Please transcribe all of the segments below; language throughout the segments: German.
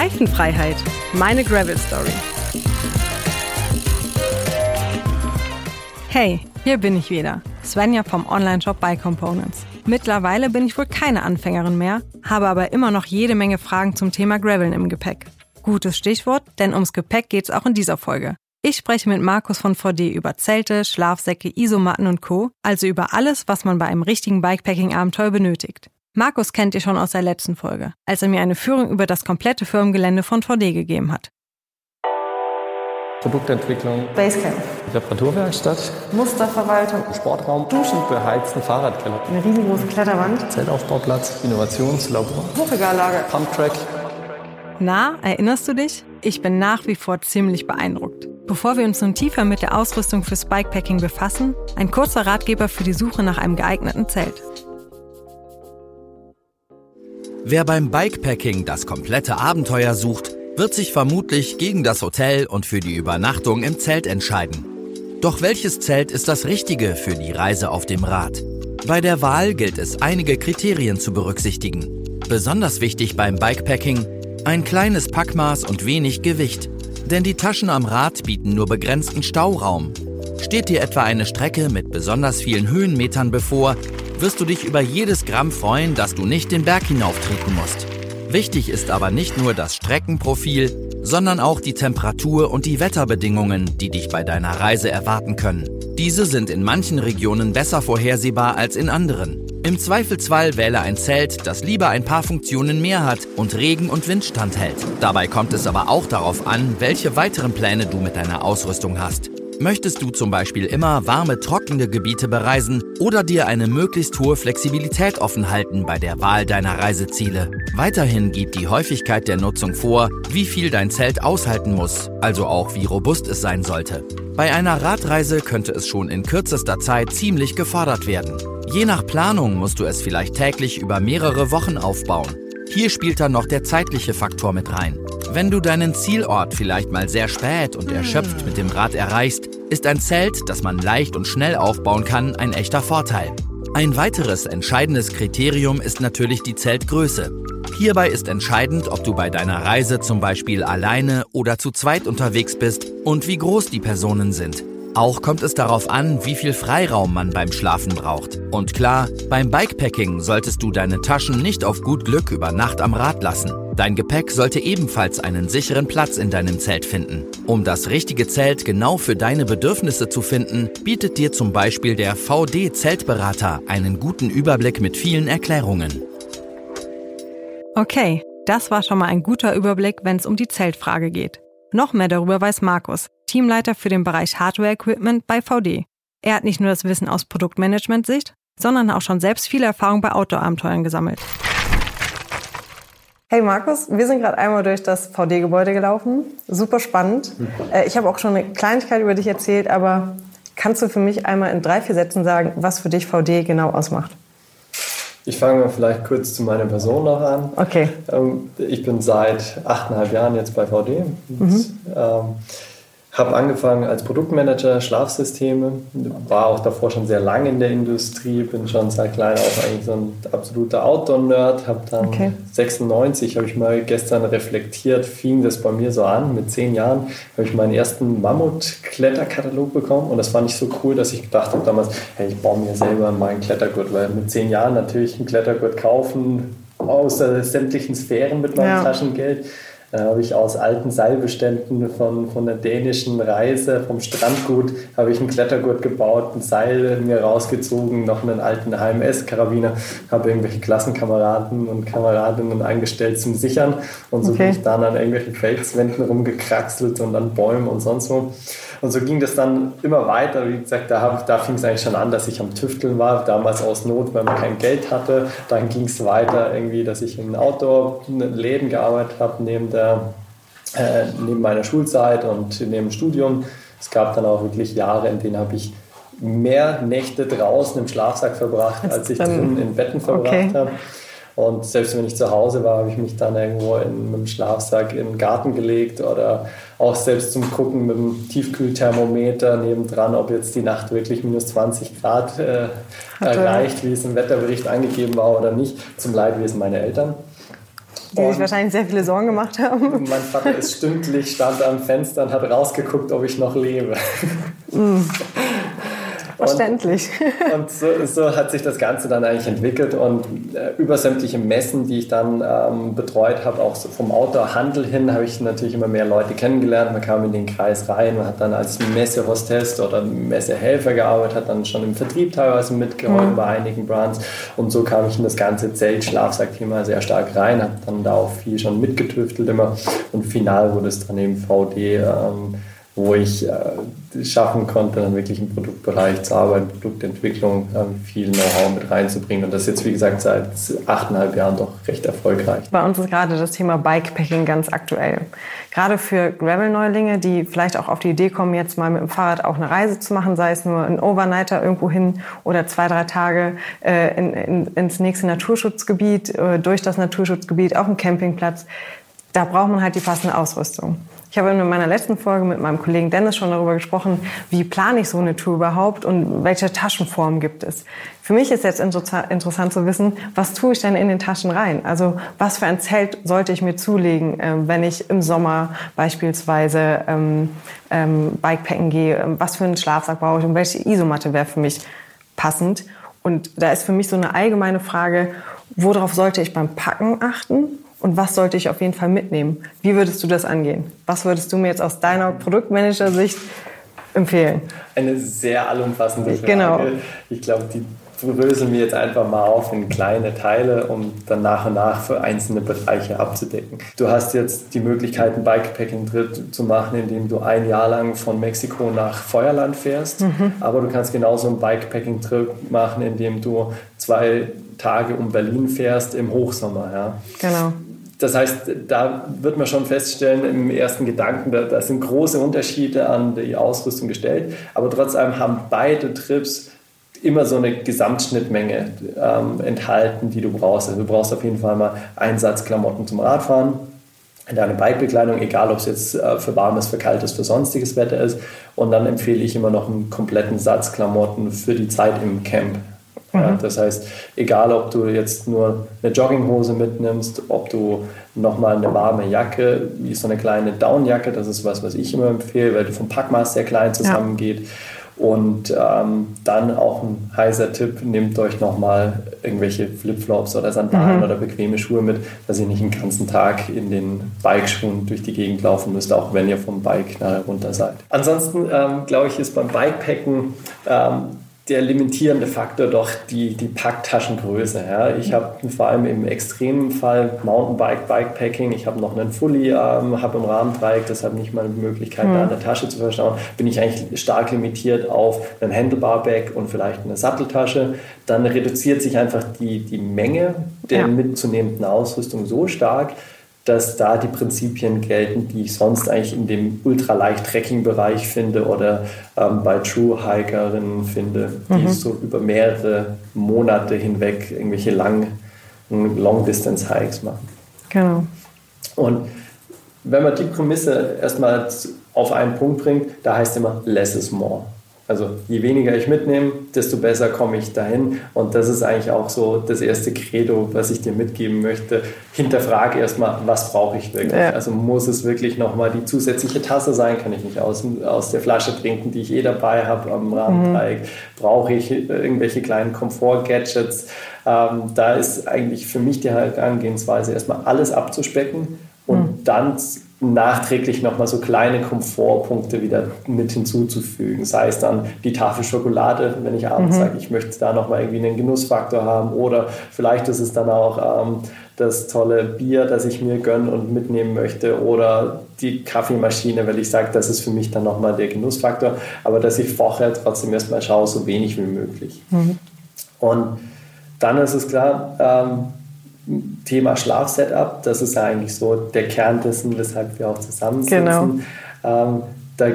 Reifenfreiheit. Meine Gravel Story. Hey, hier bin ich wieder. Svenja vom Online-Shop Bike Components. Mittlerweile bin ich wohl keine Anfängerin mehr, habe aber immer noch jede Menge Fragen zum Thema Graveln im Gepäck. Gutes Stichwort, denn ums Gepäck geht's auch in dieser Folge. Ich spreche mit Markus von VD über Zelte, Schlafsäcke, Isomatten und Co., also über alles, was man bei einem richtigen Bikepacking-Abenteuer benötigt. Markus kennt ihr schon aus der letzten Folge, als er mir eine Führung über das komplette Firmengelände von VD gegeben hat. Produktentwicklung, Basecamp, Reparaturwerkstatt, Musterverwaltung, Sportraum, Duschen, beheizten Fahrradkeller, eine riesengroße Kletterwand, Zeltaufbauplatz, Innovationslabor, Hochregallager, Pumptrack. Na, erinnerst du dich? Ich bin nach wie vor ziemlich beeindruckt. Bevor wir uns nun tiefer mit der Ausrüstung fürs Bikepacking befassen, ein kurzer Ratgeber für die Suche nach einem geeigneten Zelt. Wer beim Bikepacking das komplette Abenteuer sucht, wird sich vermutlich gegen das Hotel und für die Übernachtung im Zelt entscheiden. Doch welches Zelt ist das richtige für die Reise auf dem Rad? Bei der Wahl gilt es einige Kriterien zu berücksichtigen. Besonders wichtig beim Bikepacking ein kleines Packmaß und wenig Gewicht. Denn die Taschen am Rad bieten nur begrenzten Stauraum. Steht dir etwa eine Strecke mit besonders vielen Höhenmetern bevor, wirst du dich über jedes Gramm freuen, dass du nicht den Berg hinauftreten musst. Wichtig ist aber nicht nur das Streckenprofil, sondern auch die Temperatur und die Wetterbedingungen, die dich bei deiner Reise erwarten können. Diese sind in manchen Regionen besser vorhersehbar als in anderen. Im Zweifelsfall wähle ein Zelt, das lieber ein paar Funktionen mehr hat und Regen- und Wind standhält. Dabei kommt es aber auch darauf an, welche weiteren Pläne du mit deiner Ausrüstung hast. Möchtest du zum Beispiel immer warme, trockene Gebiete bereisen oder dir eine möglichst hohe Flexibilität offen halten bei der Wahl deiner Reiseziele? Weiterhin gibt die Häufigkeit der Nutzung vor, wie viel dein Zelt aushalten muss, also auch wie robust es sein sollte. Bei einer Radreise könnte es schon in kürzester Zeit ziemlich gefordert werden. Je nach Planung musst du es vielleicht täglich über mehrere Wochen aufbauen. Hier spielt dann noch der zeitliche Faktor mit rein. Wenn du deinen Zielort vielleicht mal sehr spät und erschöpft mit dem Rad erreichst, ist ein Zelt, das man leicht und schnell aufbauen kann, ein echter Vorteil. Ein weiteres entscheidendes Kriterium ist natürlich die Zeltgröße. Hierbei ist entscheidend, ob du bei deiner Reise zum Beispiel alleine oder zu zweit unterwegs bist und wie groß die Personen sind. Auch kommt es darauf an, wie viel Freiraum man beim Schlafen braucht. Und klar, beim Bikepacking solltest du deine Taschen nicht auf gut Glück über Nacht am Rad lassen. Dein Gepäck sollte ebenfalls einen sicheren Platz in deinem Zelt finden. Um das richtige Zelt genau für deine Bedürfnisse zu finden, bietet dir zum Beispiel der VD Zeltberater einen guten Überblick mit vielen Erklärungen. Okay, das war schon mal ein guter Überblick, wenn es um die Zeltfrage geht. Noch mehr darüber weiß Markus, Teamleiter für den Bereich Hardware Equipment bei VD. Er hat nicht nur das Wissen aus Produktmanagement-Sicht, sondern auch schon selbst viel Erfahrung bei Outdoor-Abenteuern gesammelt. Hey Markus, wir sind gerade einmal durch das VD-Gebäude gelaufen. Super spannend. Äh, Ich habe auch schon eine Kleinigkeit über dich erzählt, aber kannst du für mich einmal in drei, vier Sätzen sagen, was für dich VD genau ausmacht? Ich fange mal vielleicht kurz zu meiner Person noch an. Okay. Ähm, Ich bin seit achteinhalb Jahren jetzt bei VD. Und, ähm, habe angefangen als Produktmanager Schlafsysteme, war auch davor schon sehr lange in der Industrie, bin schon seit klein auf eigentlich so ein absoluter Outdoor-Nerd, habe dann Okay. 96, habe ich mal gestern reflektiert, fing das bei mir so an, mit zehn Jahren habe ich meinen ersten Mammut-Kletterkatalog bekommen und das fand ich so cool, dass ich gedacht habe damals, hey, ich baue mir selber meinen Klettergurt, weil mit zehn Jahren natürlich einen Klettergurt kaufen, aus sämtlichen Sphären mit meinem Ja. Taschengeld. Da habe ich aus alten Seilbeständen von, von der dänischen Reise, vom Strandgut, habe ich einen Klettergurt gebaut, ein Seil mir rausgezogen, noch einen alten HMS-Karabiner, habe irgendwelche Klassenkameraden und Kameradinnen eingestellt zum Sichern und so Okay. bin ich dann an irgendwelchen Felswänden rumgekraxelt und an Bäumen und sonst wo. Und so ging das dann immer weiter. Wie gesagt, da, hab, da fing es eigentlich schon an, dass ich am Tüfteln war, damals aus Not, weil man kein Geld hatte. Dann ging es weiter irgendwie, dass ich in Outdoor-Läden gearbeitet habe, neben, der, äh, neben meiner Schulzeit und neben dem Studium. Es gab dann auch wirklich Jahre, in denen habe ich mehr Nächte draußen im Schlafsack verbracht, Als ich drinnen in Betten verbracht Okay. habe. Und selbst wenn ich zu Hause war, habe ich mich dann irgendwo in, mit dem Schlafsack in den Garten gelegt oder auch selbst zum Gucken mit dem Tiefkühlthermometer nebendran, ob jetzt die Nacht wirklich minus 20 Grad äh, Hatte. erreicht, wie es im Wetterbericht angegeben war oder nicht, zum Leidwesen meiner Eltern. Die sich wahrscheinlich sehr viele Sorgen gemacht haben. Mein Vater ist stündlich, stand am Fenster und hat rausgeguckt, ob ich noch lebe. Mm. Verständlich. Und, und so, so, hat sich das Ganze dann eigentlich entwickelt und äh, über sämtliche Messen, die ich dann ähm, betreut habe, auch so vom Outdoor-Handel hin, habe ich natürlich immer mehr Leute kennengelernt. Man kam in den Kreis rein, man hat dann als Messehostess oder Messehelfer gearbeitet, hat dann schon im Vertrieb teilweise mitgeholfen mhm. bei einigen Brands und so kam ich in das ganze Zelt-Schlafsack-Thema sehr stark rein, habe dann da auch viel schon mitgetüftelt immer und final wurde es dann eben VD. Ähm, wo ich äh, schaffen konnte, dann wirklich im Produktbereich zu arbeiten, Produktentwicklung, ähm, viel Know-how mit reinzubringen. Und das ist jetzt, wie gesagt, seit achteinhalb Jahren doch recht erfolgreich. Bei uns ist gerade das Thema Bikepacking ganz aktuell. Gerade für Gravel-Neulinge, die vielleicht auch auf die Idee kommen, jetzt mal mit dem Fahrrad auch eine Reise zu machen, sei es nur ein Overnighter irgendwo hin oder zwei, drei Tage äh, in, in, ins nächste Naturschutzgebiet, äh, durch das Naturschutzgebiet auf dem Campingplatz. Da braucht man halt die passende Ausrüstung. Ich habe in meiner letzten Folge mit meinem Kollegen Dennis schon darüber gesprochen, wie plane ich so eine Tour überhaupt und welche Taschenform gibt es. Für mich ist jetzt interessant zu wissen, was tue ich denn in den Taschen rein? Also was für ein Zelt sollte ich mir zulegen, ähm, wenn ich im Sommer beispielsweise ähm, ähm, Bikepacken gehe? Ähm, was für einen Schlafsack brauche ich und welche Isomatte wäre für mich passend? Und da ist für mich so eine allgemeine Frage, worauf sollte ich beim Packen achten und was sollte ich auf jeden Fall mitnehmen? Wie würdest du das angehen? Was würdest du mir jetzt aus deiner Produktmanager-Sicht empfehlen? Eine sehr allumfassende Frage. Genau. Ich glaube, die bröseln wir jetzt einfach mal auf in kleine Teile, um dann nach und nach für einzelne Bereiche abzudecken. Du hast jetzt die Möglichkeit, einen Bikepacking-Trip zu machen, indem du ein Jahr lang von Mexiko nach Feuerland fährst. Mhm. Aber du kannst genauso einen Bikepacking-Trip machen, indem du zwei Tage um Berlin fährst im Hochsommer. Ja. Genau. Das heißt, da wird man schon feststellen im ersten Gedanken, da, da sind große Unterschiede an die Ausrüstung gestellt, aber trotzdem haben beide Trips immer so eine Gesamtschnittmenge ähm, enthalten, die du brauchst. Also du brauchst auf jeden Fall mal Einsatzklamotten zum Radfahren, deine Bikebekleidung, egal ob es jetzt äh, für warmes, für kaltes, für sonstiges Wetter ist. Und dann empfehle ich immer noch einen kompletten Satz Klamotten für die Zeit im Camp. Ja, mhm. das heißt, egal ob du jetzt nur eine Jogginghose mitnimmst, ob du nochmal eine warme Jacke, wie so eine kleine Downjacke, das ist was, was ich immer empfehle, weil die vom Packmaß sehr klein zusammengeht. Ja. Und ähm, dann auch ein heißer Tipp, nehmt euch nochmal irgendwelche Flipflops oder Sandalen mhm. oder bequeme Schuhe mit, dass ihr nicht den ganzen Tag in den Bikeschuhen durch die Gegend laufen müsst, auch wenn ihr vom Bike nachher runter seid. Ansonsten ähm, glaube ich, ist beim Bikepacken ähm, der limitierende Faktor doch die, die Packtaschengröße. Ja. Ich habe vor allem im extremen Fall Mountainbike, Bikepacking, ich habe noch einen Fully, ähm, habe im Rahmendreieck, deshalb nicht mal die Möglichkeit, mhm. da eine Tasche zu verstauen, bin ich eigentlich stark limitiert auf einen Handlebar-Bag und vielleicht eine Satteltasche. Dann reduziert sich einfach die, die Menge der ja. mitzunehmenden Ausrüstung so stark, dass da die Prinzipien gelten, die ich sonst eigentlich in dem ultraleicht Trekking-Bereich finde oder ähm, bei True-Hikerinnen finde, die mhm. so über mehrere Monate hinweg irgendwelche Long-Distance-Hikes machen. Genau. Und wenn man die Prämisse erstmal auf einen Punkt bringt, da heißt immer less is more. Also je weniger ich mitnehme, desto besser komme ich dahin. Und das ist eigentlich auch so das erste Credo, was ich dir mitgeben möchte. Hinterfrage erstmal, was brauche ich wirklich? Ja. Also muss es wirklich nochmal die zusätzliche Tasse sein? Kann ich nicht aus, aus der Flasche trinken, die ich eh dabei habe am Rahmendreieck? Mhm. Brauche ich irgendwelche kleinen Komfort-Gadgets? Ähm, da ist eigentlich für mich die Herangehensweise erstmal alles abzuspecken und mhm. dann nachträglich nochmal so kleine Komfortpunkte wieder mit hinzuzufügen. Sei es dann die Tafel Schokolade, wenn ich abends mhm. sage, ich möchte da nochmal irgendwie einen Genussfaktor haben. Oder vielleicht ist es dann auch ähm, das tolle Bier, das ich mir gönne und mitnehmen möchte. Oder die Kaffeemaschine, weil ich sage, das ist für mich dann nochmal der Genussfaktor. Aber dass ich vorher trotzdem erstmal schaue, so wenig wie möglich. Mhm. Und dann ist es klar, ähm, Thema Schlafsetup, das ist ja eigentlich so der Kern dessen, weshalb wir auch zusammensitzen. Genau. Ähm, da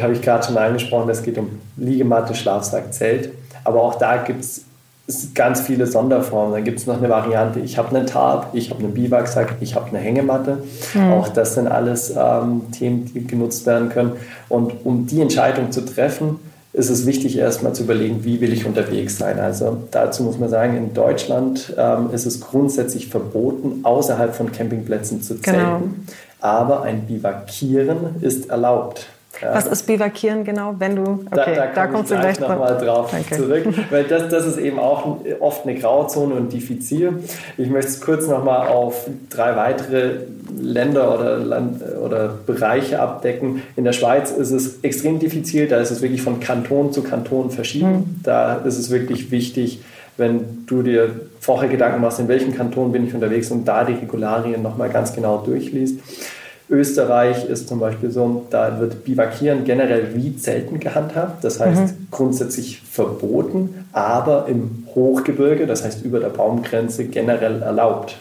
habe ich gerade schon angesprochen, es geht um Liegematte, Schlafsack, Zelt. Aber auch da gibt es ganz viele Sonderformen. Dann gibt es noch eine Variante, ich habe einen Tarp, ich habe einen Biwaksack, ich habe eine Hängematte. Mhm. Auch das sind alles ähm, Themen, die genutzt werden können. Und um die Entscheidung zu treffen, ist es wichtig, erstmal zu überlegen, wie will ich unterwegs sein. Also dazu muss man sagen, in Deutschland ähm, ist es grundsätzlich verboten, außerhalb von Campingplätzen zu zelten. Genau. Aber ein Bivakieren ist erlaubt. Was ist Bivakieren genau, wenn du, okay, da, da, da kommst du gleich nochmal drauf Danke. zurück, weil das, das ist eben auch oft eine Grauzone und diffizil. Ich möchte es kurz nochmal auf drei weitere Länder oder, Land, oder Bereiche abdecken. In der Schweiz ist es extrem diffizil, da ist es wirklich von Kanton zu Kanton verschieden. Mhm. Da ist es wirklich wichtig, wenn du dir vorher Gedanken machst, in welchem Kanton bin ich unterwegs und da die Regularien nochmal ganz genau durchliest. Österreich ist zum Beispiel so, da wird Bivakieren generell wie Zelten gehandhabt. Das heißt mhm. grundsätzlich verboten, aber im Hochgebirge, das heißt über der Baumgrenze, generell erlaubt.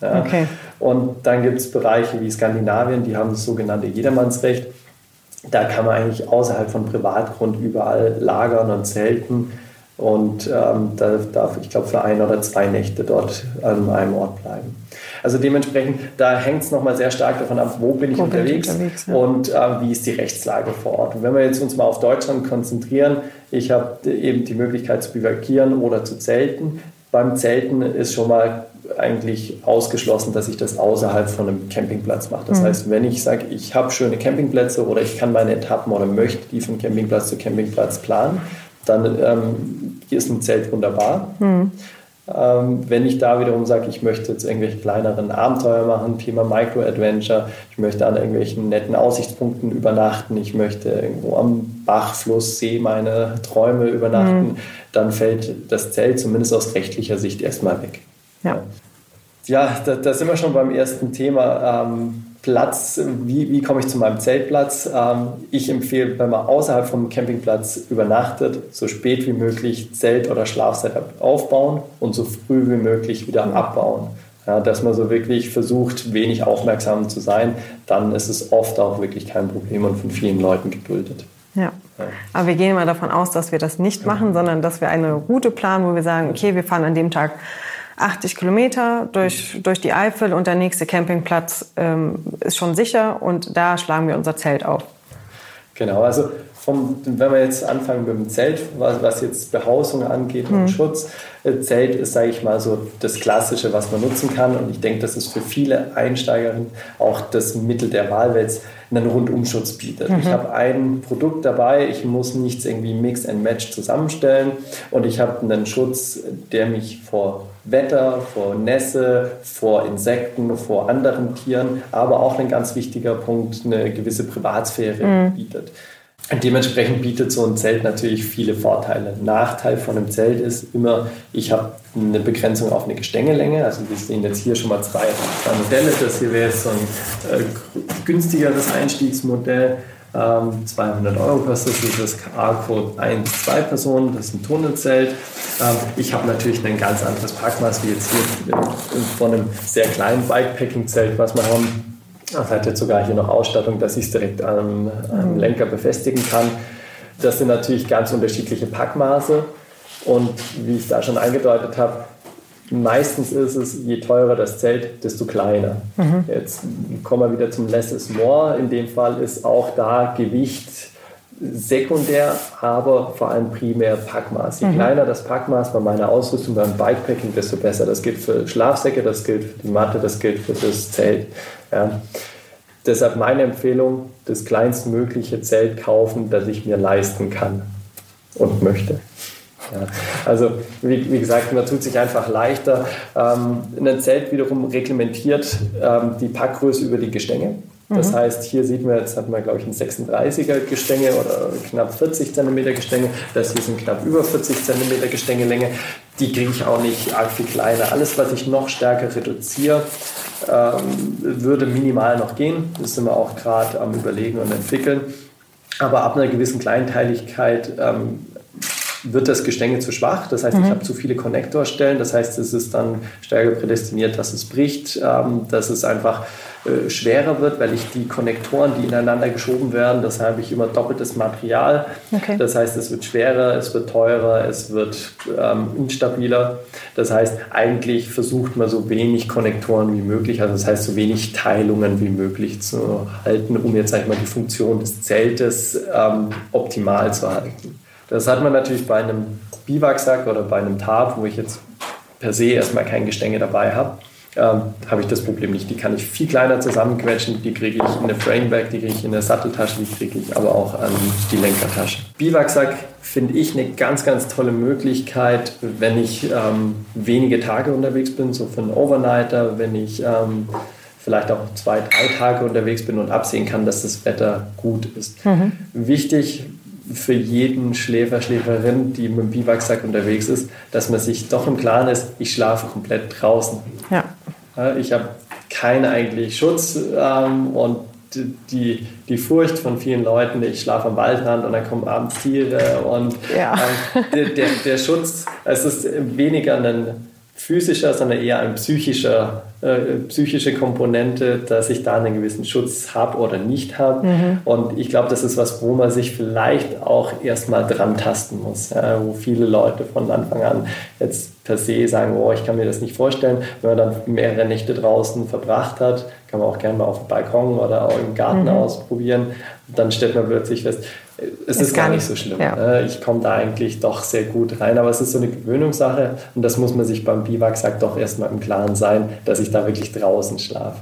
Ja. Okay. Und dann gibt es Bereiche wie Skandinavien, die haben das sogenannte Jedermannsrecht. Da kann man eigentlich außerhalb von Privatgrund überall lagern und zelten. Und ähm, da darf ich glaube für ein oder zwei Nächte dort an einem Ort bleiben. Also dementsprechend, da hängt es nochmal sehr stark davon ab, wo bin ich wo unterwegs, bin ich unterwegs ja. und äh, wie ist die Rechtslage vor Ort. Und wenn wir jetzt uns mal auf Deutschland konzentrieren, ich habe eben die Möglichkeit zu bivakieren oder zu zelten. Beim Zelten ist schon mal eigentlich ausgeschlossen, dass ich das außerhalb von einem Campingplatz mache. Das mhm. heißt, wenn ich sage, ich habe schöne Campingplätze oder ich kann meine Etappen oder möchte die von Campingplatz zu Campingplatz planen, dann ähm, ist ein Zelt wunderbar. Mhm. Ähm, wenn ich da wiederum sage, ich möchte jetzt irgendwelche kleineren Abenteuer machen, Thema Micro-Adventure, ich möchte an irgendwelchen netten Aussichtspunkten übernachten, ich möchte irgendwo am Bach, Fluss, See meine Träume übernachten, mhm. dann fällt das Zelt zumindest aus rechtlicher Sicht erstmal weg. Ja, ja da, da sind wir schon beim ersten Thema. Ähm, Platz, wie, wie komme ich zu meinem Zeltplatz? Ähm, ich empfehle, wenn man außerhalb vom Campingplatz übernachtet, so spät wie möglich Zelt- oder Schlafsetup aufbauen und so früh wie möglich wieder abbauen. Ja, dass man so wirklich versucht, wenig aufmerksam zu sein, dann ist es oft auch wirklich kein Problem und von vielen Leuten geduldet. Ja. Aber wir gehen mal davon aus, dass wir das nicht machen, sondern dass wir eine Route planen, wo wir sagen, okay, wir fahren an dem Tag 80 Kilometer durch, durch die Eifel und der nächste Campingplatz ähm, ist schon sicher und da schlagen wir unser Zelt auf. Genau, also vom, wenn wir jetzt anfangen mit dem Zelt, was, was jetzt Behausung angeht und mhm. Schutz, äh, Zelt ist, sage ich mal, so das Klassische, was man nutzen kann. Und ich denke, das ist für viele Einsteigerinnen auch das Mittel der Wahl, weil es einen Rundumschutz bietet. Mhm. Ich habe ein Produkt dabei, ich muss nichts irgendwie Mix and Match zusammenstellen und ich habe einen Schutz, der mich vor Wetter, vor Nässe, vor Insekten, vor anderen Tieren, aber auch ein ganz wichtiger Punkt, eine gewisse Privatsphäre mhm. bietet. Dementsprechend bietet so ein Zelt natürlich viele Vorteile. Nachteil von einem Zelt ist immer, ich habe eine Begrenzung auf eine Gestängelänge. Also wir sehen jetzt hier schon mal zwei, zwei Modelle. Das hier wäre so ein äh, günstigeres Einstiegsmodell. Ähm, 200 Euro kostet das Arco 1, 2 Personen, das ist ein Tunnelzelt. Ähm, ich habe natürlich ein ganz anderes Packmaß wie jetzt hier von einem sehr kleinen Bikepacking-Zelt, was wir haben. Das hat jetzt sogar hier noch Ausstattung, dass ich es direkt am, am mhm. Lenker befestigen kann. Das sind natürlich ganz unterschiedliche Packmaße. Und wie ich da schon angedeutet habe, meistens ist es, je teurer das Zelt, desto kleiner. Mhm. Jetzt kommen wir wieder zum Less is more. In dem Fall ist auch da Gewicht sekundär, aber vor allem primär Packmaß. Je mhm. kleiner das Packmaß bei meiner Ausrüstung beim Bikepacking, desto besser. Das gilt für Schlafsäcke, das gilt für die Matte, das gilt für das Zelt. Ja. Deshalb meine Empfehlung, das kleinstmögliche Zelt kaufen, das ich mir leisten kann und möchte. Ja, also wie, wie, gesagt, man tut sich einfach leichter. Ähm, ein Zelt wiederum reglementiert ähm, die Packgröße über die Gestänge. Das mhm. heißt, hier sieht man, jetzt hat man, glaube ich, ein 36er Gestänge oder knapp 40 cm Gestänge. Das hier sind knapp über 40 cm Gestängelänge. Die kriege ich auch nicht arg viel kleiner. Alles, was ich noch stärker reduziere, ähm, würde minimal noch gehen. Das sind wir auch gerade am Überlegen und entwickeln. Aber ab einer gewissen Kleinteiligkeit ähm, wird das Gestänge zu schwach. Das heißt, mhm. ich habe zu viele Konnektorstellen. Das heißt, es ist dann stärker prädestiniert, dass es bricht, ähm, dass es einfach äh, schwerer wird, weil ich die Konnektoren, die ineinander geschoben werden, das habe ich immer doppeltes Material. Okay. Das heißt, es wird schwerer, es wird teurer, es wird ähm, instabiler. Das heißt, eigentlich versucht man so wenig Konnektoren wie möglich, also das heißt so wenig Teilungen wie möglich zu halten, um jetzt sag ich mal die Funktion des Zeltes ähm, optimal zu halten. Das hat man natürlich bei einem Biwaksack oder bei einem Tarp, wo ich jetzt per se erstmal kein Gestänge dabei habe ähm, habe ich das Problem nicht. Die kann ich viel kleiner zusammenquetschen, die kriege ich in eine Framebag, die kriege ich in eine Satteltasche, die kriege ich aber auch an die Lenkertasche. Biwaksack finde ich eine ganz, ganz tolle Möglichkeit, wenn ich ähm, wenige Tage unterwegs bin, so für einen Overnighter, wenn ich ähm, vielleicht auch zwei, drei Tage unterwegs bin und absehen kann, dass das Wetter gut ist. Mhm. Wichtig für jeden Schläfer, Schläferin, die mit dem Biwaksack unterwegs ist, dass man sich doch im Klaren ist, ich schlafe komplett draußen. Ja. Ich habe keinen eigentlich Schutz ähm, und die, die Furcht von vielen Leuten, ich schlafe am Waldrand und dann kommen abends Tiere und ja. ähm, der, der, der, Schutz, es ist weniger ein physischer, sondern eher ein psychischer, äh, psychische Komponente, dass ich da einen gewissen Schutz habe oder nicht habe. Mhm. Und ich glaube, das ist was, wo man sich vielleicht auch erstmal dran tasten muss, ja, wo viele Leute von Anfang an jetzt per se sagen, oh, ich kann mir das nicht vorstellen. Wenn man dann mehrere Nächte draußen verbracht hat, kann man auch gerne mal auf dem Balkon oder auch im Garten mhm. ausprobieren. Dann stellt man plötzlich fest, es ist, ist gar nicht so schlimm. Ja. Ne? Ich komme da eigentlich doch sehr gut rein, aber es ist so eine Gewöhnungssache und das muss man sich beim Biwaksack doch erstmal im Klaren sein, dass ich da wirklich draußen schlafe.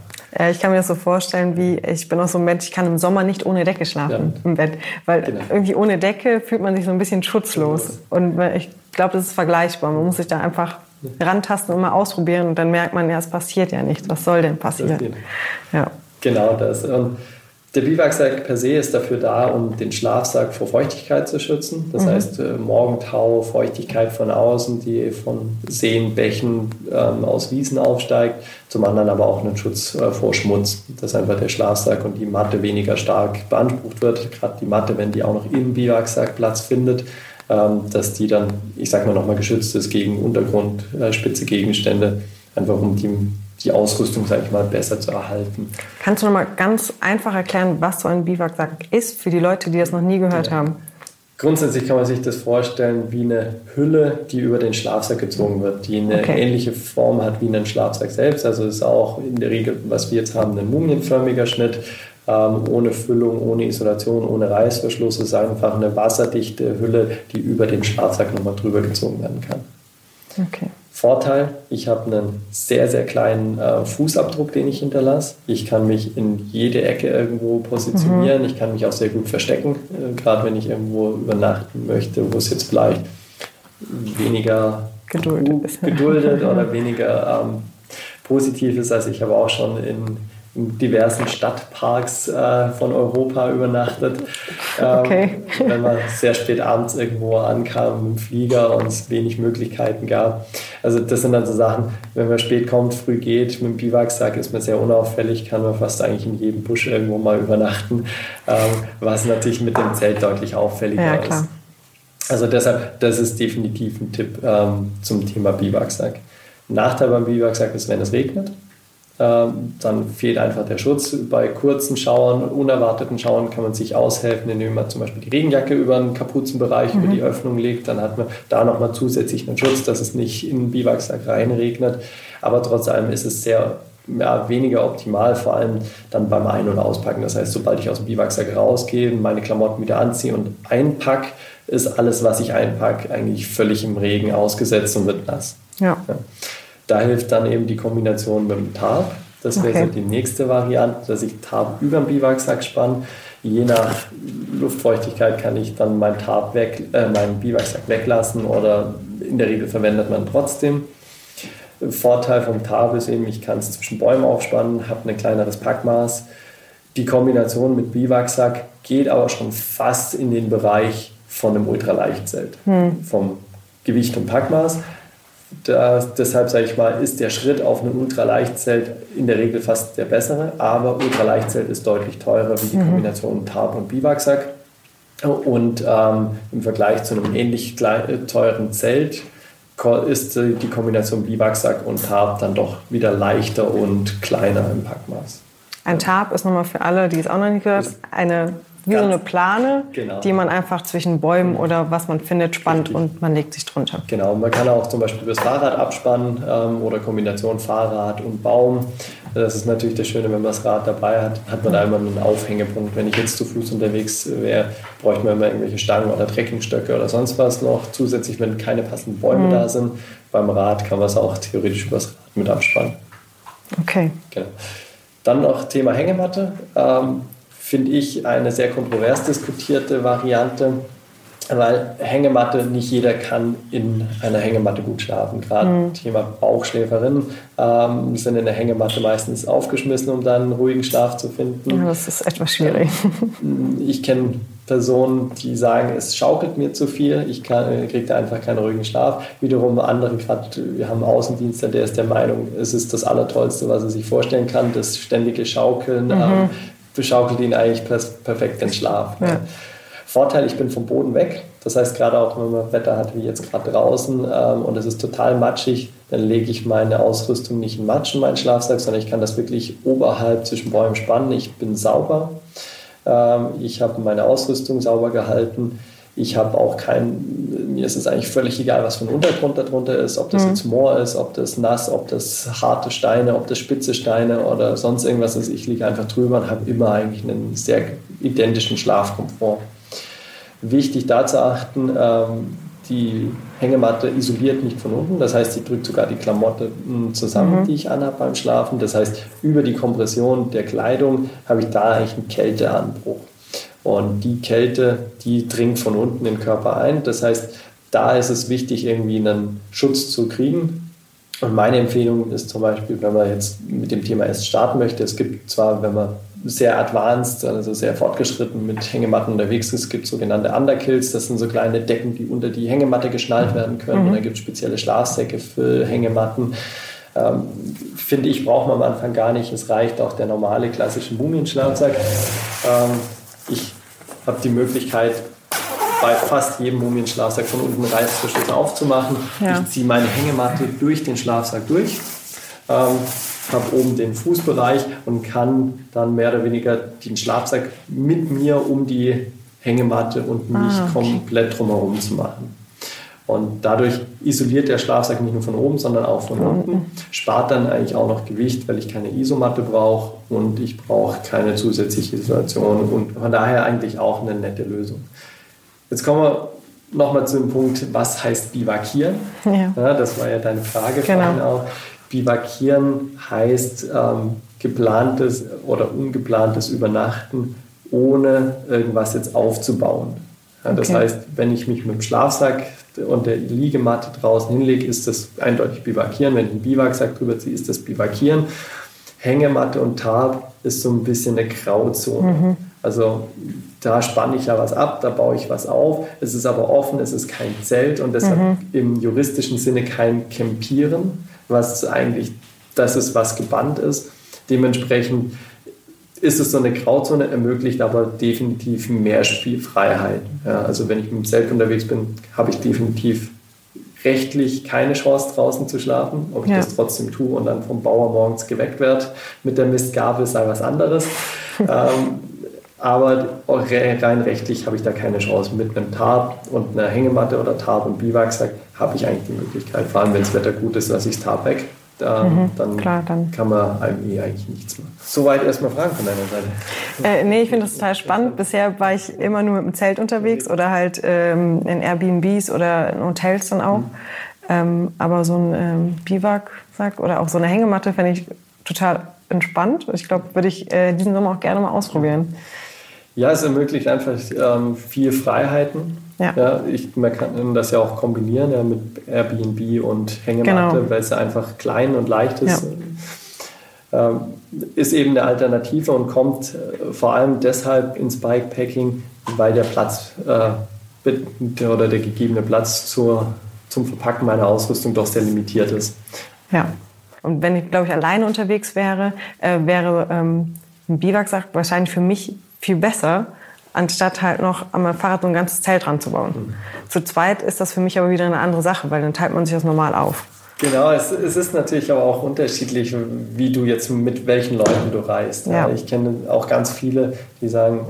Ich kann mir das so vorstellen, wie ich bin auch so ein Mensch, ich kann im Sommer nicht ohne Decke schlafen ja. im Bett, weil genau. irgendwie ohne Decke fühlt man sich so ein bisschen schutzlos und ich glaube, das ist vergleichbar. Man muss sich da einfach rantasten und mal ausprobieren und dann merkt man, ja, es passiert ja nichts. Was soll denn passieren? Ja. Genau das. Und der Biwaksack per se ist dafür da, um den Schlafsack vor Feuchtigkeit zu schützen. Das mhm. heißt, äh, Morgentau, Feuchtigkeit von außen, die von Seen, Bächen ähm, aus Wiesen aufsteigt. Zum anderen aber auch einen Schutz äh, vor Schmutz, dass einfach der Schlafsack und die Matte weniger stark beansprucht wird. Gerade die Matte, wenn die auch noch im Biwaksack Platz findet, ähm, dass die dann, ich sag mal, nochmal geschützt ist gegen Untergrund, äh, spitze Gegenstände, einfach um die die Ausrüstung, sage ich mal, besser zu erhalten. Kannst du noch mal ganz einfach erklären, was so ein Biwaksack ist für die Leute, die das noch nie gehört ja. haben? Grundsätzlich kann man sich das vorstellen wie eine Hülle, die über den Schlafsack gezogen wird, die eine okay. ähnliche Form hat wie ein Schlafsack selbst. Also ist auch in der Regel, was wir jetzt haben, ein mumienförmiger Schnitt, ähm, ohne Füllung, ohne Isolation, ohne Reißverschluss. Es ist einfach eine wasserdichte Hülle, die über den Schlafsack nochmal drüber gezogen werden kann. Okay. Vorteil, ich habe einen sehr, sehr kleinen äh, Fußabdruck, den ich hinterlasse. Ich kann mich in jede Ecke irgendwo positionieren. Mhm. Ich kann mich auch sehr gut verstecken, äh, gerade wenn ich irgendwo übernachten möchte, wo es jetzt vielleicht weniger geduldet, geduldet oder weniger ähm, positiv ist. Also ich habe auch schon in in diversen Stadtparks äh, von Europa übernachtet. Ähm, okay. Wenn man sehr spät abends irgendwo ankam mit dem Flieger und es wenig Möglichkeiten gab. Also das sind dann so Sachen, wenn man spät kommt, früh geht, mit dem Biwaksack ist man sehr unauffällig, kann man fast eigentlich in jedem Busch irgendwo mal übernachten, ähm, was natürlich mit dem Zelt deutlich auffälliger ja, ist. Also deshalb, das ist definitiv ein Tipp ähm, zum Thema Biwaksack. Nachteil beim Biwaksack ist, wenn es regnet dann fehlt einfach der Schutz. Bei kurzen Schauern, unerwarteten Schauern kann man sich aushelfen, indem man zum Beispiel die Regenjacke über den Kapuzenbereich, mhm. über die Öffnung legt. Dann hat man da nochmal zusätzlich einen Schutz, dass es nicht in den Biwaksack reinregnet. Aber trotz allem ist es sehr ja, weniger optimal, vor allem dann beim Ein- und Auspacken. Das heißt, sobald ich aus dem Biwaksack rausgehe, meine Klamotten wieder anziehe und einpacke, ist alles, was ich einpacke, eigentlich völlig im Regen ausgesetzt und wird nass. Ja. ja. Da hilft dann eben die Kombination mit dem Tarp. Das wäre okay. so die nächste Variante, dass ich Tarp über den Biwaksack spanne. Je nach Luftfeuchtigkeit kann ich dann mein Tarp weg, äh, meinen Biwaksack weglassen oder in der Regel verwendet man trotzdem. Vorteil vom Tarp ist eben, ich kann es zwischen Bäumen aufspannen, habe ein kleineres Packmaß. Die Kombination mit Biwaksack geht aber schon fast in den Bereich von einem Ultraleichtzelt, hm. vom Gewicht und Packmaß. Das, deshalb sage ich mal, ist der Schritt auf ein Ultraleichtzelt in der Regel fast der bessere, aber Ultraleichtzelt ist deutlich teurer wie die mhm. Kombination Tarp und Biwaksack. Und ähm, im Vergleich zu einem ähnlich teuren Zelt ist die Kombination Biwaksack und Tarp dann doch wieder leichter und kleiner im Packmaß. Ein Tarp ist nochmal für alle, die es auch noch nicht gehört, eine wie Ganz so eine Plane, genau. die man einfach zwischen Bäumen genau. oder was man findet spannt Richtig. und man legt sich drunter. Genau, man kann auch zum Beispiel das Fahrrad abspannen ähm, oder Kombination Fahrrad und Baum. Das ist natürlich das Schöne, wenn man das Rad dabei hat, hat man da immer einen Aufhängepunkt. Wenn ich jetzt zu Fuß unterwegs wäre, bräuchte man immer irgendwelche Stangen oder Trekkingstöcke oder sonst was noch. Zusätzlich, wenn keine passenden Bäume mhm. da sind. Beim Rad kann man es auch theoretisch übers Rad mit abspannen. Okay. Genau. Dann noch Thema Hängematte. Ähm, Finde ich eine sehr kontrovers diskutierte Variante weil Hängematte, nicht jeder kann in einer Hängematte gut schlafen. Gerade mhm. Thema Bauchschläferinnen ähm, sind in der Hängematte meistens aufgeschmissen, um dann ruhigen Schlaf zu finden. Ja, das ist etwas schwierig. Ich kenne Personen, die sagen, es schaukelt mir zu viel, ich kriege da einfach keinen ruhigen Schlaf. Wiederum andere, gerade wir haben einen Außendienster, der ist der Meinung, es ist das Allertollste, was er sich vorstellen kann, das ständige Schaukeln. Mhm. Ähm, beschaukelt ihn eigentlich perfekt den Schlaf. Ja. Vorteil, ich bin vom Boden weg. Das heißt, gerade auch wenn man Wetter hat wie jetzt gerade draußen ähm, und es ist total matschig, dann lege ich meine Ausrüstung nicht in Matsch in meinen Schlafsack, sondern ich kann das wirklich oberhalb zwischen Bäumen spannen. Ich bin sauber. Ähm, ich habe meine Ausrüstung sauber gehalten. Ich habe auch kein, mir ist es eigentlich völlig egal, was für ein Untergrund darunter ist, ob das mhm. jetzt Moor ist, ob das nass, ob das harte Steine, ob das spitze Steine oder sonst irgendwas ist. Ich liege einfach drüber und habe immer eigentlich einen sehr identischen Schlafkomfort. Wichtig da zu achten, ähm, die Hängematte isoliert nicht von unten, das heißt, sie drückt sogar die Klamotte hm, zusammen, mhm. die ich anhabe beim Schlafen. Das heißt, über die Kompression der Kleidung habe ich da eigentlich einen Kälteanbruch. Und die Kälte, die dringt von unten in den Körper ein. Das heißt, da ist es wichtig, irgendwie einen Schutz zu kriegen. Und meine Empfehlung ist zum Beispiel, wenn man jetzt mit dem Thema erst starten möchte, es gibt zwar, wenn man sehr advanced, also sehr fortgeschritten mit Hängematten unterwegs ist. Es gibt sogenannte Underkills, das sind so kleine Decken, die unter die Hängematte geschnallt werden können. Mhm. Und dann gibt es spezielle Schlafsäcke für Hängematten. Ähm, finde ich, braucht man am Anfang gar nicht. Es reicht auch der normale klassische Mumienschlafsack. Ähm, ich habe die Möglichkeit, bei fast jedem Mumienschlafsack von unten Reißverschlüsse aufzumachen. Ja. Ich ziehe meine Hängematte durch den Schlafsack durch. Ähm, habe oben den Fußbereich und kann dann mehr oder weniger den Schlafsack mit mir um die Hängematte und nicht ah, okay. komplett drumherum zu machen. Und dadurch isoliert der Schlafsack nicht nur von oben, sondern auch von unten. Spart dann eigentlich auch noch Gewicht, weil ich keine Isomatte brauche und ich brauche keine zusätzliche Isolation und von daher eigentlich auch eine nette Lösung. Jetzt kommen wir nochmal zu dem Punkt, was heißt bivakieren? Ja. ja das war ja deine Frage genau. vorhin auch. Bivakieren heißt ähm, geplantes oder ungeplantes Übernachten, ohne irgendwas jetzt aufzubauen. Ja, das okay. heißt, wenn ich mich mit dem Schlafsack und der Liegematte draußen hinlege, ist das eindeutig Bivakieren. Wenn ich einen Biwaksack drüber ziehe, ist das Bivakieren. Hängematte und Tarp ist so ein bisschen eine Grauzone. Mhm. Also da spanne ich ja was ab, da baue ich was auf. Es ist aber offen, es ist kein Zelt und deshalb mhm. im juristischen Sinne kein Campieren was eigentlich das ist, was gebannt ist. Dementsprechend ist es so eine Grauzone, ermöglicht aber definitiv mehr Spielfreiheit. Ja, also wenn ich mit dem Zelt unterwegs bin, habe ich definitiv rechtlich keine Chance draußen zu schlafen. Ob ich ja. das trotzdem tue und dann vom Bauer morgens geweckt werde mit der Mistgabel, sei was anderes. ähm, aber rein rechtlich habe ich da keine Chance. Mit einem Tarp und einer Hängematte oder Tarp und Biwaksack habe ich eigentlich die Möglichkeit, vor allem wenn das Wetter gut ist, lasse ich das Tarp weg. Da, mhm, dann, klar, dann, kann man eh eigentlich nichts machen. Soweit erstmal Fragen von deiner Seite. Äh, nee, ich finde das total spannend. Bisher war ich immer nur mit dem Zelt unterwegs oder halt ähm, in Airbnbs oder in Hotels dann auch. Mhm. Ähm, aber so ein ähm, Biwaksack oder auch so eine Hängematte fände ich total entspannt. Ich glaube, würde ich äh, diesen Sommer auch gerne mal ausprobieren. Ja, es ermöglicht einfach ähm, viel Freiheiten. Ja. ja. ich, man kann das ja auch kombinieren ja, mit Airbnb und Hängematte, genau. weil es einfach klein und leicht ist. Ja. Ähm, ist eben eine Alternative und kommt äh, vor allem deshalb ins Bikepacking, weil der Platz äh, oder der gegebene Platz zur, zum Verpacken meiner Ausrüstung doch sehr limitiert ist. Ja. Und wenn ich, glaube ich, alleine unterwegs wäre, äh, wäre ähm, ein Biwaksack wahrscheinlich für mich viel besser, anstatt halt noch am Fahrrad so ein ganzes Zelt dran zu bauen. Mhm. Zu zweit ist das für mich aber wieder eine andere Sache, weil dann teilt man sich das normal auf. Genau, es, es ist natürlich aber auch unterschiedlich, wie du jetzt mit welchen Leuten du reist. Ja. Ich kenne auch ganz viele, die sagen,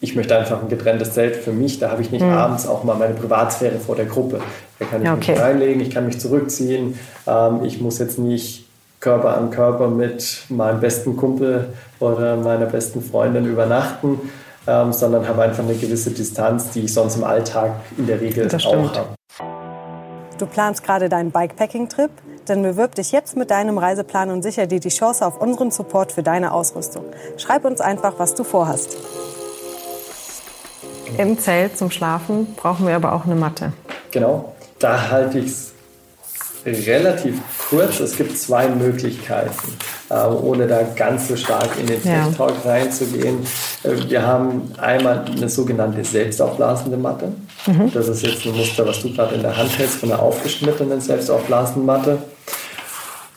ich möchte einfach ein getrenntes Zelt für mich, da habe ich nicht mhm. abends auch mal meine Privatsphäre vor der Gruppe. Da kann ich okay. mich reinlegen, ich kann mich zurückziehen, ähm, ich muss jetzt nicht Körper an Körper mit meinem besten Kumpel oder meiner besten Freundin übernachten, ähm, sondern habe einfach eine gewisse Distanz, die ich sonst im Alltag in der Regel auch habe. Du planst gerade deinen Bikepacking-Trip? Dann bewirb dich jetzt mit deinem Reiseplan und sicher dir die Chance auf unseren Support für deine Ausrüstung. Schreib uns einfach, was du vorhast. Im Zelt zum Schlafen brauchen wir aber auch eine Matte. Genau, da halte ich es relativ kurz. Es gibt zwei Möglichkeiten, äh, ohne da ganz so stark in den ja. Talk reinzugehen. Äh, wir haben einmal eine sogenannte selbstaufblasende Matte. Mhm. Das ist jetzt ein Muster, was du gerade in der Hand hältst, von einer aufgeschnittenen selbstaufblasenden Matte.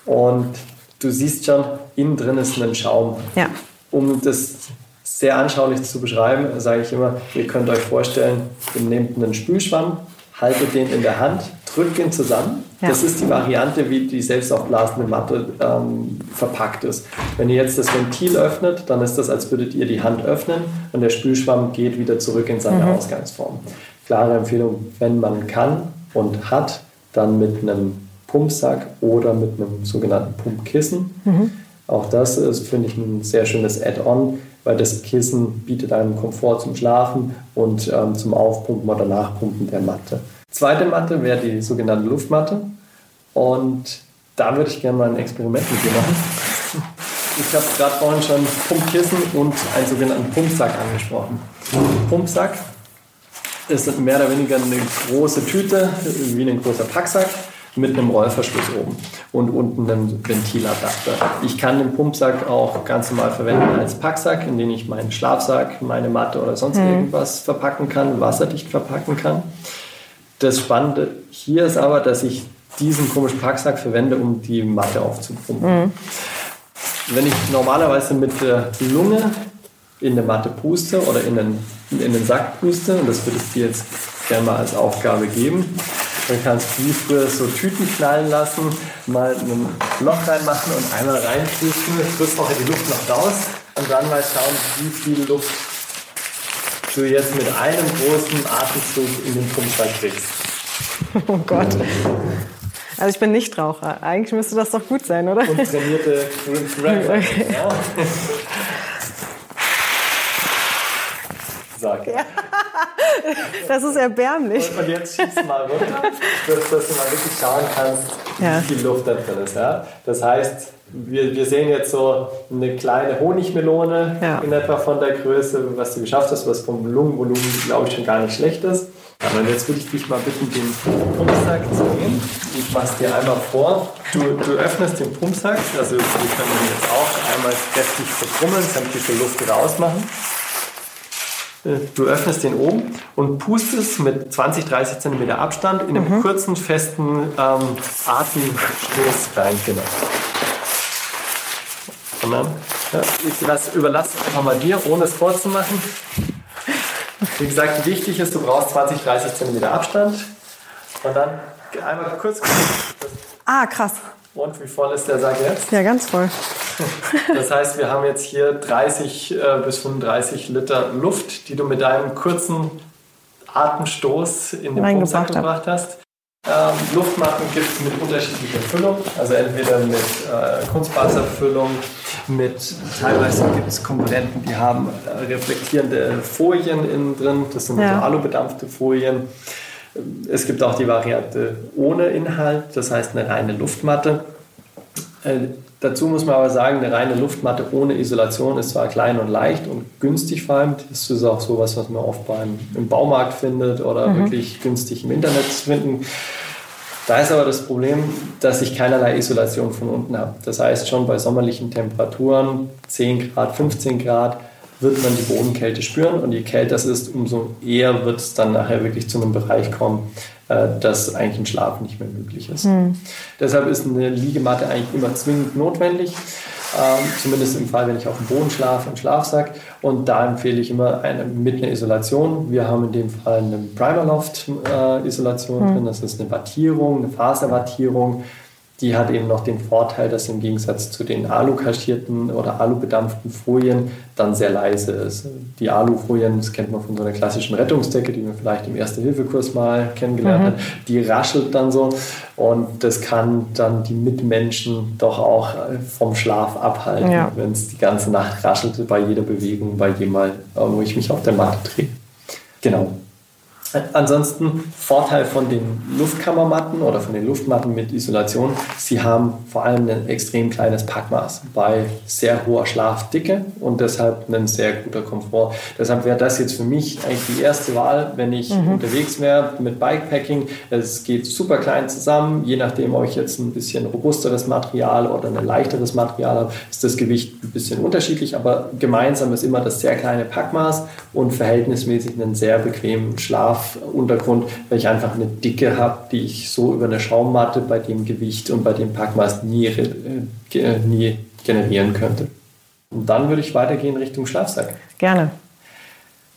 Und du siehst schon, innen drin ist ein Schaum. Ja. Um das sehr anschaulich zu beschreiben, sage ich immer, ihr könnt euch vorstellen, ihr nehmt einen Spülschwamm, haltet den in der Hand, drückt ihn zusammen. Ja. Das ist die Variante, wie die selbstaufblasende Matte ähm, verpackt ist. Wenn ihr jetzt das Ventil öffnet, dann ist das, als würdet ihr die Hand öffnen und der Spülschwamm geht wieder zurück in seine mhm. Ausgangsform. Klare Empfehlung, wenn man kann und hat, dann mit einem Pumpsack oder mit einem sogenannten Pumpkissen. Mhm. Auch das ist, finde ich, ein sehr schönes Add-on, weil das Kissen bietet einem Komfort zum Schlafen und ähm, zum Aufpumpen oder Nachpumpen der Matte. Zweite Matte wäre die sogenannte Luftmatte und da würde ich gerne mal ein Experiment mit dir machen. Ich habe gerade vorhin schon Pumpkissen und einen sogenannten Pumpsack angesprochen. Pumpsack ist mehr oder weniger eine große Tüte, wie ein großer Packsack mit einem Rollverschluss oben und unten einem Ventiladapter. Ich kann den Pumpsack auch ganz normal verwenden als Packsack, in den ich meinen Schlafsack, meine Matte oder sonst mhm. irgendwas verpacken kann, wasserdicht verpacken kann. Das Spannende hier ist aber, dass ich diesen komischen Packsack verwende, um die Matte aufzupumpen. Mhm. Wenn ich normalerweise mit der Lunge in der Matte puste oder in den, in den Sack puste, und das würde ich dir jetzt gerne mal als Aufgabe geben, dann kannst du wie früher so Tüten knallen lassen, mal ein Loch reinmachen und einmal reinpusten, kriegst auch die Luft noch raus und dann mal schauen, wie viel Luft du jetzt mit einem großen Atemzug in den Pumpsack kriegst. Oh Gott. Also ich bin Nichtraucher. Eigentlich müsste das doch gut sein, oder? Und trainierte Rapper. Ja. Sag. Ja. Das ist erbärmlich. Und, jetzt schießt mal runter, dass, dass, du mal wirklich schauen kannst, ja. wie viel Luft da drin ist. Ja? Das heißt, wir, wir sehen jetzt so eine kleine Honigmelone ja. in etwa von der Größe, was du geschafft hast, was vom Lungenvolumen, glaube ich, schon gar nicht schlecht ist. Aber jetzt würde ich dich mal bitten, den Pumpsack zu nehmen. Ich mache es dir einmal vor. Du, du öffnest den Pumpsack, also wir können ihn jetzt auch einmal kräftig verkrummeln, die Luft rausmachen. Du öffnest den oben und pustest mit 20, 30 cm Abstand in einem mhm. kurzen, festen ähm, Atemstoß rein. Genau. Dann, ja, ich lass, überlasse es einfach mal dir, ohne es vorzumachen. Wie gesagt, wichtig ist, du brauchst 20, 30 cm Abstand. Und dann einmal kurz. Ah, krass. Und wie voll ist der Sack jetzt? Ja, ganz voll. Das heißt, wir haben jetzt hier 30 äh, bis 35 Liter Luft, die du mit deinem kurzen Atemstoß in den Pumpsack gebracht hast. Ähm, Luftmatten gibt es mit unterschiedlicher Füllung, also entweder mit äh, Kunstwasserfüllung, mit teilweise gibt es Komponenten, die haben äh, reflektierende Folien innen drin, das sind ja. so alubedampfte Folien. Es gibt auch die Variante ohne Inhalt, das heißt eine reine Luftmatte. Äh, dazu muss man aber sagen, eine reine Luftmatte ohne Isolation ist zwar klein und leicht und günstig vor allem. Das ist auch sowas, was man oft beim, im Baumarkt findet oder mhm. wirklich günstig im Internet finden. Da ist aber das Problem, dass ich keinerlei Isolation von unten habe. Das heißt, schon bei sommerlichen Temperaturen, 10 Grad, 15 Grad, wird man die Bodenkälte spüren und je kälter es ist, umso eher wird es dann nachher wirklich zu einem Bereich kommen, äh, dass eigentlich ein Schlaf nicht mehr möglich ist. Mhm. Deshalb ist eine Liegematte eigentlich immer zwingend notwendig, ähm, zumindest im Fall, wenn ich auf dem Boden schlafe, einen Schlafsack. Und da empfehle ich immer eine mit einer Isolation. Wir haben in dem Fall eine Primerloft-Isolation äh, mhm. drin. Das ist eine Wattierung, eine Faserwattierung die hat eben noch den Vorteil, dass im Gegensatz zu den alu-kaschierten oder alu-bedampften Folien dann sehr leise ist. Die Alufolien, das kennt man von so einer klassischen Rettungsdecke, die man vielleicht im Erste-Hilfe-Kurs mal kennengelernt mhm. hat, die raschelt dann so und das kann dann die Mitmenschen doch auch vom Schlaf abhalten, ja. wenn es die ganze Nacht raschelt bei jeder Bewegung, bei jedem Mal, wo ich mich auf der Matte drehe. Genau. Ansonsten Vorteil von den Luftkammermatten oder von den Luftmatten mit Isolation, sie haben vor allem ein extrem kleines Packmaß bei sehr hoher Schlafdicke und deshalb ein sehr guter Komfort. Deshalb wäre das jetzt für mich eigentlich die erste Wahl, wenn ich mhm. unterwegs wäre mit Bikepacking. Es geht super klein zusammen, je nachdem, ob ich jetzt ein bisschen robusteres Material oder ein leichteres Material habe, ist das Gewicht ein bisschen unterschiedlich, aber gemeinsam ist immer das sehr kleine Packmaß und verhältnismäßig einen sehr bequemen Schlaf Schlafuntergrund, weil ich einfach eine Dicke habe, die ich so über eine Schaummatte bei dem Gewicht und bei dem Packmaß nie, äh, nie generieren könnte. Und dann würde ich weitergehen Richtung Schlafsack. Gerne.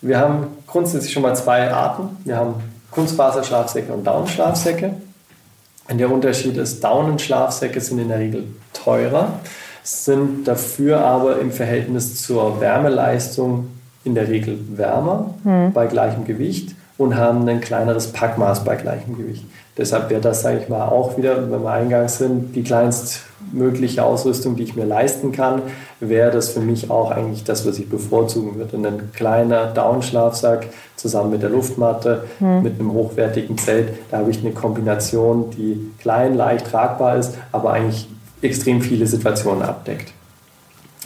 Wir haben grundsätzlich schon mal zwei Arten. Wir haben Kunstfaserschlafsäcke und Daunenschlafsäcke. Der Unterschied ist, Daunenschlafsäcke sind in der Regel teurer, sind dafür aber im Verhältnis zur Wärmeleistung in der Regel wärmer mhm. bei gleichem Gewicht und haben ein kleineres Packmaß bei gleichem Gewicht. Deshalb wäre das, sage ich mal, auch wieder, wenn wir eingangs sind, die kleinstmögliche Ausrüstung, die ich mir leisten kann, wäre das für mich auch eigentlich das, was ich bevorzugen würde. Ein kleiner Downschlafsack zusammen mit der Luftmatte, mhm. mit einem hochwertigen Zelt, da habe ich eine Kombination, die klein, leicht tragbar ist, aber eigentlich extrem viele Situationen abdeckt.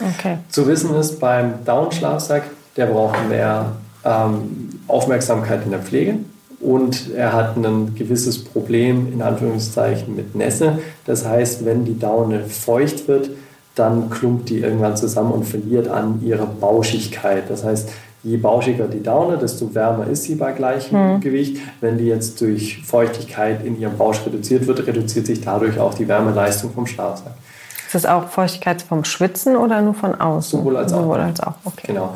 Okay. Zu wissen ist beim Downschlafsack, der braucht mehr ähm, Aufmerksamkeit in der Pflege und er hat ein gewisses Problem in Anführungszeichen mit Nässe. Das heißt, wenn die Daune feucht wird, dann klumpt die irgendwann zusammen und verliert an ihrer Bauschigkeit. Das heißt, je bauschiger die Daune, desto wärmer ist sie bei gleichem mhm. Gewicht. Wenn die jetzt durch Feuchtigkeit in ihrem Bausch reduziert wird, reduziert sich dadurch auch die Wärmeleistung vom Schlafsack. Ist das auch Feuchtigkeit vom Schwitzen oder nur von außen? Sowohl als auch. Sowohl als auch. Okay. Genau.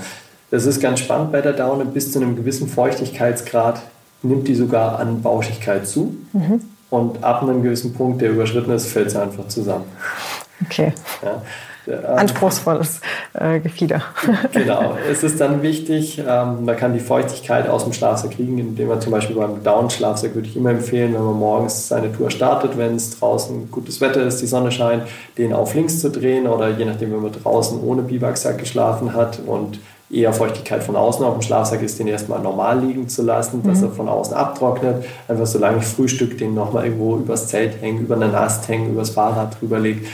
Das ist ganz spannend bei der Daune. Bis zu einem gewissen Feuchtigkeitsgrad nimmt die sogar an Bauschigkeit zu. Mhm. Und ab einem gewissen Punkt, der überschritten ist, fällt sie einfach zusammen. Okay. Ja. Anspruchsvolles äh, Gefieder. genau. Es ist dann wichtig, ähm, man kann die Feuchtigkeit aus dem Schlafsack kriegen, indem man zum Beispiel beim Down-Schlafsack würde ich immer empfehlen, wenn man morgens seine Tour startet, wenn es draußen gutes Wetter ist, die Sonne scheint, den auf links zu drehen oder je nachdem, wenn man draußen ohne Biwaksack geschlafen hat und eher Feuchtigkeit von außen auf dem Schlafsack ist, den erstmal normal liegen zu lassen, dass mhm. er von außen abtrocknet. Einfach solange ich Frühstück den nochmal irgendwo übers Zelt hängen, über einen Ast hängen, übers Fahrrad drüber lege,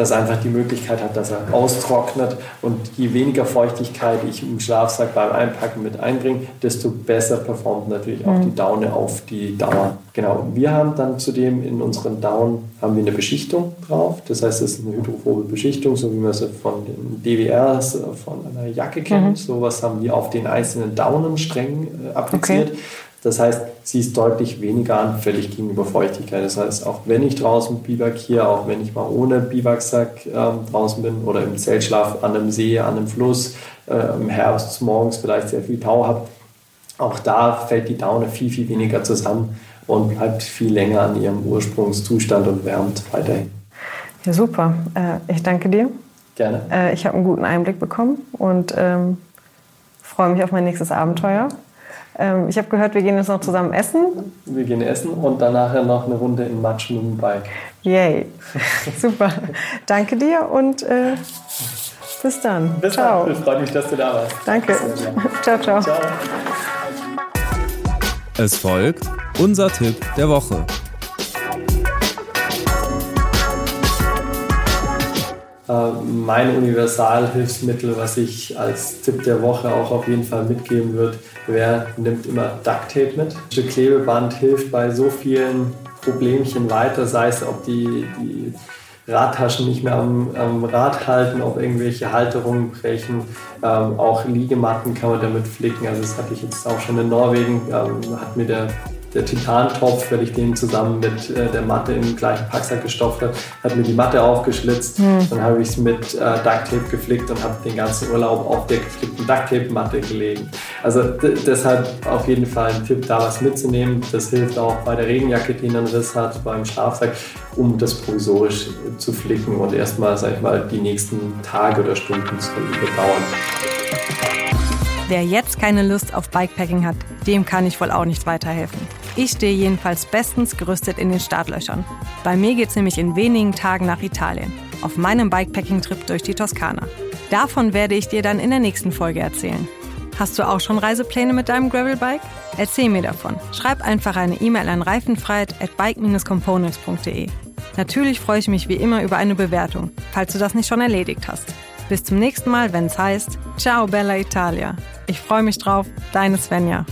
dass er einfach die Möglichkeit hat, dass er austrocknet. Und je weniger Feuchtigkeit ich im Schlafsack beim Einpacken mit einbringe, desto besser performt natürlich auch mhm. die Daune auf die Dauer. Genau. Wir haben dann zudem in unseren Down haben wir eine Beschichtung drauf. Das heißt, es ist eine hydrophobe Beschichtung, so wie man sie von den DWRs, von einer Jacke kennt. Mhm. Sowas haben wir auf den einzelnen Daunensträngen äh, appliziert. Okay. Das heißt, sie ist deutlich weniger anfällig gegenüber Feuchtigkeit. Das heißt, auch wenn ich draußen bivakiere, auch wenn ich mal ohne Biwaksack ähm, draußen bin oder im Zeltschlaf an einem See, an einem Fluss, äh, im Herbst morgens vielleicht sehr viel Tau habe, auch da fällt die Daune viel, viel weniger zusammen und bleibt viel länger an ihrem Ursprungszustand und wärmt weiterhin. Ja, super. Äh, ich danke dir. Gerne. Äh, ich habe einen guten Einblick bekommen und ähm, freue mich auf mein nächstes Abenteuer. Ähm, ich habe gehört, wir gehen jetzt noch zusammen essen. Wir gehen essen und danach noch eine Runde in Matsch mit dem Bike. Yay. Super. Danke dir und äh, bis dann. Bis ciao. dann. Freut mich, dass du da warst. Danke. ciao, ciao. ciao. Es folgt unser Tipp der Woche. Äh, mein Universalhilfsmittel, was ich als Tipp der Woche auch auf jeden Fall mitgeben würde, wäre, nimmt immer Duct Tape mit. Das Klebeband hilft bei so vielen Problemchen weiter, sei es, ob die, die Radtaschen nicht mehr am, am, Rad halten, ob irgendwelche Halterungen brechen. Ähm, auch Liegematten kann man damit flicken. Also das hatte ich jetzt auch schon in Norwegen. Ähm, hat mir der der Titantopf, weil ich den zusammen mit äh, der Matte im gleichen Packsack gestopft habe, hat mir die Matte aufgeschlitzt. Hm. Dann habe ich es mit äh, Ducktape geflickt und habe den ganzen Urlaub auf der geflickten Ducktape-Matte gelegen. Also deshalb auf jeden Fall ein Tipp, da was mitzunehmen. Das hilft auch bei der Regenjacke, die einen Riss hat, beim Schlafsack, um das provisorisch zu flicken und erstmal, sag ich mal, die nächsten Tage oder Stunden zu überdauern. Wer jetzt keine Lust auf Bikepacking hat, dem kann ich wohl auch nicht weiterhelfen. Ich stehe jedenfalls bestens gerüstet in den Startlöchern. Bei mir geht's nämlich in wenigen Tagen nach Italien, auf meinem Bikepacking-Trip durch die Toskana. Davon werde ich dir dann in der nächsten Folge erzählen. Hast du auch schon Reisepläne mit deinem Gravelbike? Erzähl mir davon. Schreib einfach eine E-Mail an reifenfreiheit@bike-components.de. Natürlich freue ich mich wie immer über eine Bewertung, falls du das nicht schon erledigt hast. Bis zum nächsten Mal, wenn es heißt Ciao Bella Italia. Ich freue mich drauf. Deine Svenja.